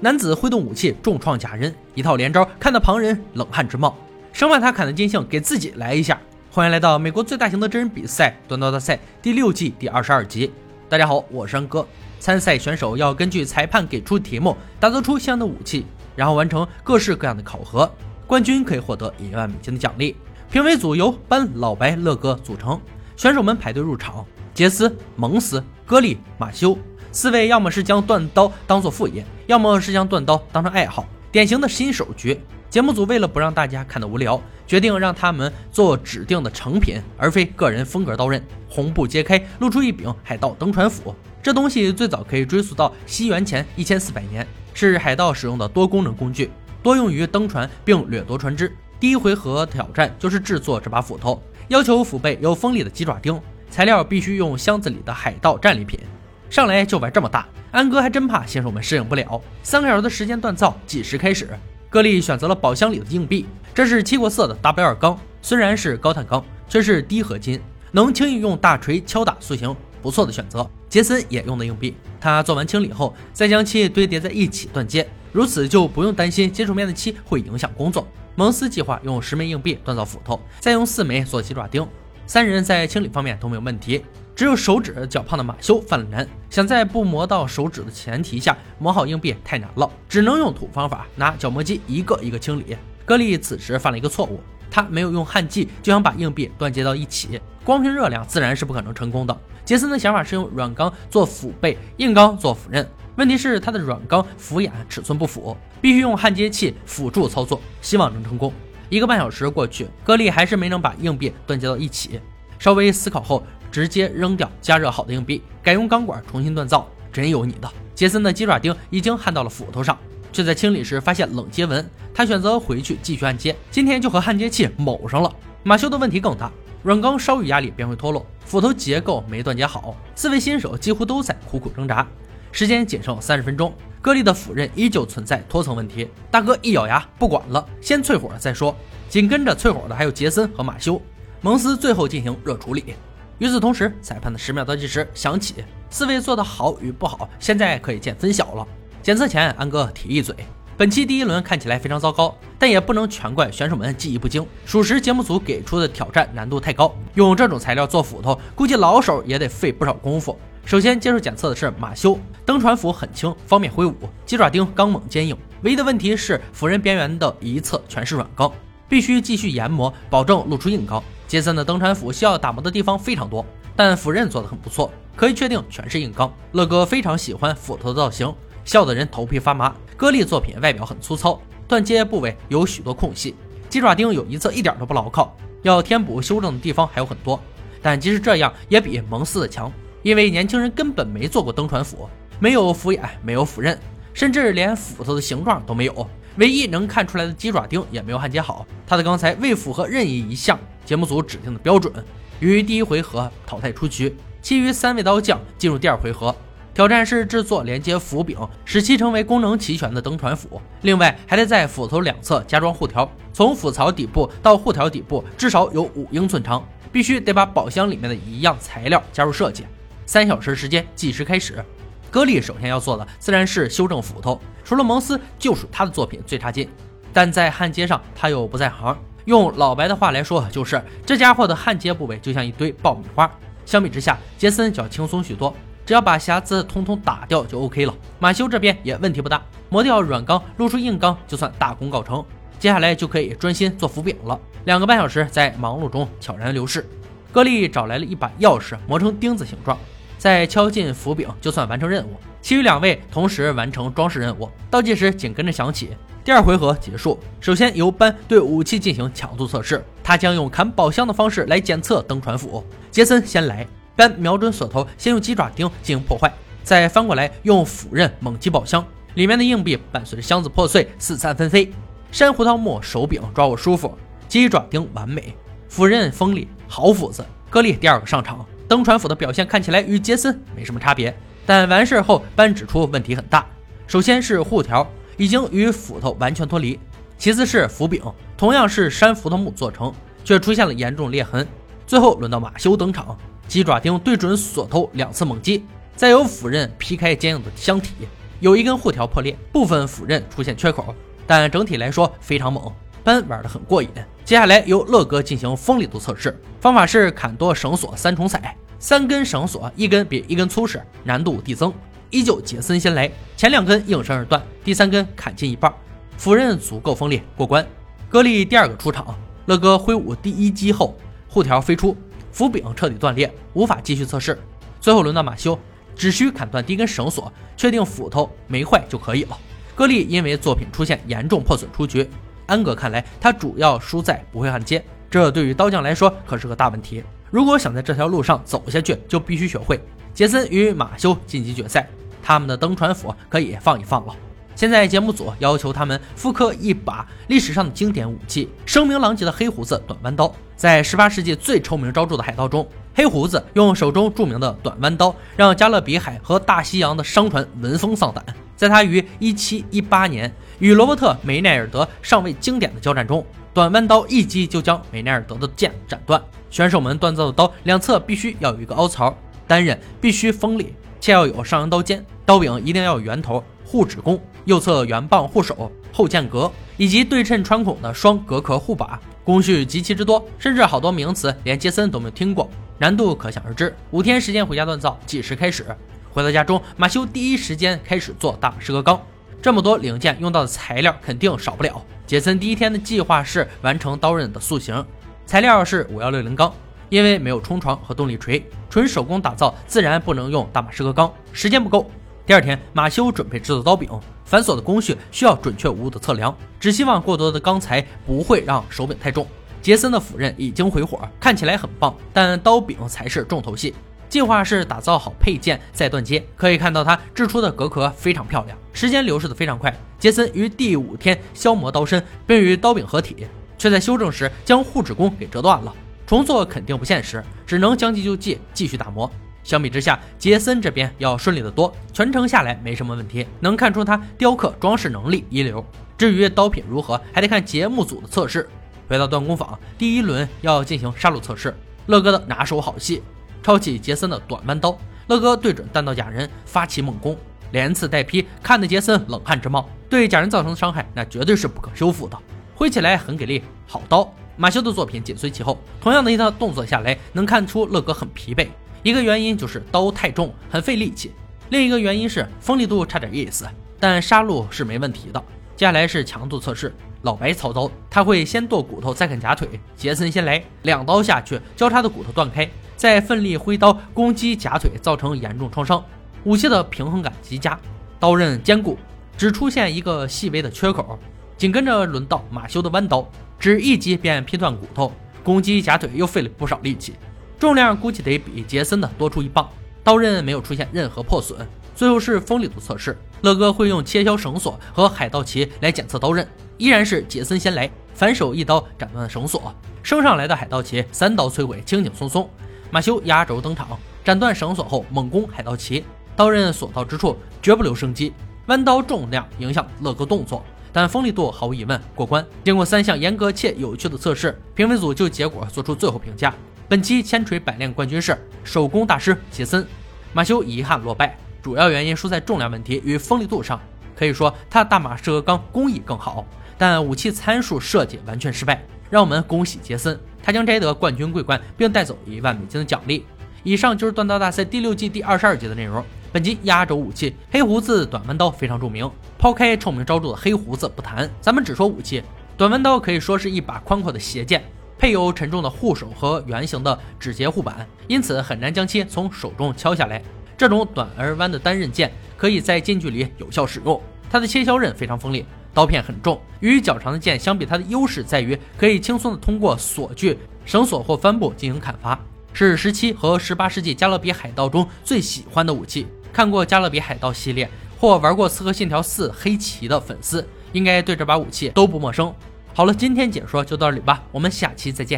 男子挥动武器重创假人，一套连招看得旁人冷汗直冒，生怕他砍得尽兴，给自己来一下。欢迎来到美国最大型的真人比赛——短刀大赛第六季第二十二集。大家好，我是安哥。参赛选手要根据裁判给出题目，打造出相应的武器，然后完成各式各样的考核。冠军可以获得一万美金的奖励。评委组由班、老白、乐哥组成，选手们排队入场。杰斯、蒙斯、戈利、马修四位，要么是将断刀当做副业，要么是将断刀当成爱好，典型的新手局。节目组为了不让大家看得无聊，决定让他们做指定的成品，而非个人风格刀刃。红布揭开，露出一柄海盗登船斧。这东西最早可以追溯到西元前一千四百年，是海盗使用的多功能工具，多用于登船并掠夺船只。第一回合挑战就是制作这把斧头，要求斧背有锋利的鸡爪钉，材料必须用箱子里的海盗战利品。上来就玩这么大，安哥还真怕新手们适应不了。三个小时的时间锻造计时开始，格力选择了宝箱里的硬币，这是漆过色的 W 二钢，虽然是高碳钢，却是低合金，能轻易用大锤敲打塑形，不错的选择。杰森也用的硬币，他做完清理后，再将漆堆叠在一起锻接，如此就不用担心接触面的漆会影响工作。蒙斯计划用十枚硬币锻造斧头，再用四枚做鸡爪钉。三人在清理方面都没有问题，只有手指较胖的马修犯了难。想在不磨到手指的前提下磨好硬币太难了，只能用土方法拿角磨机一个一个清理。格力此时犯了一个错误，他没有用焊剂就想把硬币断接到一起，光凭热量自然是不可能成功的。杰森的想法是用软钢做辅背，硬钢做斧刃。问题是他的软钢斧眼尺寸不符，必须用焊接器辅助操作，希望能成功。一个半小时过去，格力还是没能把硬币断接到一起。稍微思考后，直接扔掉加热好的硬币，改用钢管重新锻造。真有你的！杰森的鸡爪钉已经焊到了斧头上，却在清理时发现冷接纹。他选择回去继续焊接，今天就和焊接器卯上了。马修的问题更大，软钢稍遇压力便会脱落，斧头结构没断接好。四位新手几乎都在苦苦挣扎。时间仅剩三十分钟，戈利的斧刃依旧存在脱层问题。大哥一咬牙，不管了，先淬火再说。紧跟着淬火的还有杰森和马修。蒙斯最后进行热处理。与此同时，裁判的十秒倒计时响起。四位做的好与不好，现在可以见分晓了。检测前，安哥提一嘴：本期第一轮看起来非常糟糕，但也不能全怪选手们技艺不精。属实，节目组给出的挑战难度太高，用这种材料做斧头，估计老手也得费不少功夫。首先接受检测的是马修，登船斧很轻，方便挥舞，鸡爪钉刚猛坚硬。唯一的问题是斧刃边缘的一侧全是软钢，必须继续研磨，保证露出硬钢。杰森的登船斧需要打磨的地方非常多，但斧刃做的很不错，可以确定全是硬钢。乐哥非常喜欢斧头的造型，笑得人头皮发麻。歌利作品外表很粗糙，断接部位有许多空隙，鸡爪钉有一侧一点都不牢靠，要填补修正的地方还有很多。但即使这样，也比蒙斯的强。因为年轻人根本没做过登船斧，没有斧眼，没有斧刃，甚至连斧头的形状都没有。唯一能看出来的鸡爪钉也没有焊接好。他的钢材未符合任意一项节目组指定的标准，于第一回合淘汰出局。其余三位刀匠进入第二回合，挑战是制作连接斧柄，使其成为功能齐全的登船斧。另外还得在斧头两侧加装护条，从斧槽底部到护条底部至少有五英寸长，必须得把宝箱里面的一样材料加入设计。三小时时间计时开始，格力首先要做的自然是修正斧头，除了蒙斯，就属他的作品最差劲。但在焊接上他又不在行，用老白的话来说，就是这家伙的焊接部位就像一堆爆米花。相比之下，杰森就要轻松许多，只要把瑕疵通通打掉就 OK 了。马修这边也问题不大，磨掉软钢，露出硬钢，就算大功告成。接下来就可以专心做斧柄了。两个半小时在忙碌中悄然流逝，格力找来了一把钥匙，磨成钉子形状。再敲进斧柄，就算完成任务。其余两位同时完成装饰任务，倒计时紧跟着响起。第二回合结束，首先由班对武器进行强度测试，他将用砍宝箱的方式来检测登船斧。杰森先来，班瞄准锁头，先用鸡爪钉进行破坏，再翻过来用斧刃猛击宝箱，里面的硬币伴随着箱子破碎四散纷飞。珊瑚桃木手柄抓握舒服，鸡爪钉完美，斧刃锋利，好斧子。格利第二个上场。登船斧的表现看起来与杰森没什么差别，但完事后班指出问题很大。首先是护条已经与斧头完全脱离，其次是斧柄同样是山斧头木做成，却出现了严重裂痕。最后轮到马修登场，鸡爪钉对准锁头两次猛击，再由斧刃劈开坚硬的箱体，有一根护条破裂，部分斧刃出现缺口，但整体来说非常猛，班玩得很过瘾。接下来由乐哥进行锋利度测试，方法是砍剁绳索三重踩，三根绳索一根比一根粗实，难度递增。依旧杰森先来，前两根应声而断，第三根砍进一半，斧刃足够锋利，过关。格利第二个出场，乐哥挥舞第一击后，护条飞出，斧柄彻底断裂，无法继续测试。最后轮到马修，只需砍断第一根绳索，确定斧头没坏就可以了。格利因为作品出现严重破损出局，安格看来他主要输在不会焊接，这对于刀匠来说可是个大问题。如果想在这条路上走下去，就必须学会。杰森与马修晋级决赛。他们的登船斧可以放一放了。现在节目组要求他们复刻一把历史上的经典武器——声名狼藉的黑胡子短弯刀。在18世纪最臭名昭著的海盗中，黑胡子用手中著名的短弯刀让加勒比海和大西洋的商船闻风丧胆。在他于1718年与罗伯特·梅奈尔德尚未经典的交战中，短弯刀一击就将梅奈尔德的剑斩断。选手们锻造的刀两侧必须要有一个凹槽，单刃必须锋利，且要有上扬刀尖。刀柄一定要有圆头、护指弓，右侧圆棒护手、后剑格，以及对称穿孔的双隔壳护把，工序极其之多，甚至好多名词连杰森都没有听过，难度可想而知。五天时间回家锻造，计时开始。回到家中，马修第一时间开始做大马士革钢，这么多零件用到的材料肯定少不了。杰森第一天的计划是完成刀刃的塑形，材料是五幺六零钢。因为没有冲床和动力锤，纯手工打造，自然不能用大马士革钢，时间不够。第二天，马修准备制作刀柄，繁琐的工序需要准确无误的测量，只希望过多的钢材不会让手柄太重。杰森的斧刃已经回火，看起来很棒，但刀柄才是重头戏。计划是打造好配件再断接，可以看到他制出的隔壳非常漂亮。时间流逝的非常快，杰森于第五天消磨刀身，并与刀柄合体，却在修正时将护指弓给折断了。重做肯定不现实，只能将计就计，继续打磨。相比之下，杰森这边要顺利得多，全程下来没什么问题，能看出他雕刻装饰能力一流。至于刀品如何，还得看节目组的测试。回到锻工坊，第一轮要进行杀戮测试，乐哥的拿手好戏，抄起杰森的短弯刀，乐哥对准弹道假人发起猛攻，连刺带劈，看得杰森冷汗直冒。对假人造成的伤害，那绝对是不可修复的，挥起来很给力，好刀。马修的作品紧随其后，同样的一套动作下来，能看出乐哥很疲惫。一个原因就是刀太重，很费力气；另一个原因是锋利度差点意思，但杀戮是没问题的。接下来是强度测试，老白操刀，他会先剁骨头，再砍假腿。杰森先来，两刀下去，交叉的骨头断开，再奋力挥刀攻击假腿，造成严重创伤。武器的平衡感极佳，刀刃坚固，只出现一个细微的缺口。紧跟着轮到马修的弯刀，只一击便劈断骨头，攻击假腿又费了不少力气。重量估计得比杰森的多出一磅，刀刃没有出现任何破损。最后是锋利度测试，乐哥会用切削绳索和海盗旗来检测刀刃，依然是杰森先来，反手一刀斩断绳索，升上来的海盗旗三刀摧毁，轻轻松松。马修压轴登场，斩断绳索后猛攻海盗旗，刀刃所到之处绝不留生机。弯刀重量影响乐哥动作，但锋利度毫无疑问过关。经过三项严格且有趣的测试，评委组就结果做出最后评价。本期千锤百炼冠军是手工大师杰森，马修遗憾落败，主要原因输在重量问题与锋利度上。可以说他的大马士革钢工艺更好，但武器参数设计完全失败。让我们恭喜杰森，他将摘得冠军桂冠，并带走一万美金的奖励。以上就是锻造大赛第六季第二十二集的内容。本集压轴武器黑胡子短弯刀非常著名，抛开臭名昭著的黑胡子不谈，咱们只说武器。短弯刀可以说是一把宽阔的斜剑。配有沉重的护手和圆形的指节护板，因此很难将其从手中敲下来。这种短而弯的单刃剑可以在近距离有效使用。它的切削刃非常锋利，刀片很重。与较长的剑相比，它的优势在于可以轻松的通过锁具、绳索或帆布进行砍伐，是十七和十八世纪加勒比海盗中最喜欢的武器。看过加勒比海盗系列或玩过《刺客信条四：黑旗》的粉丝，应该对这把武器都不陌生。好了，今天解说就到这里吧，我们下期再见。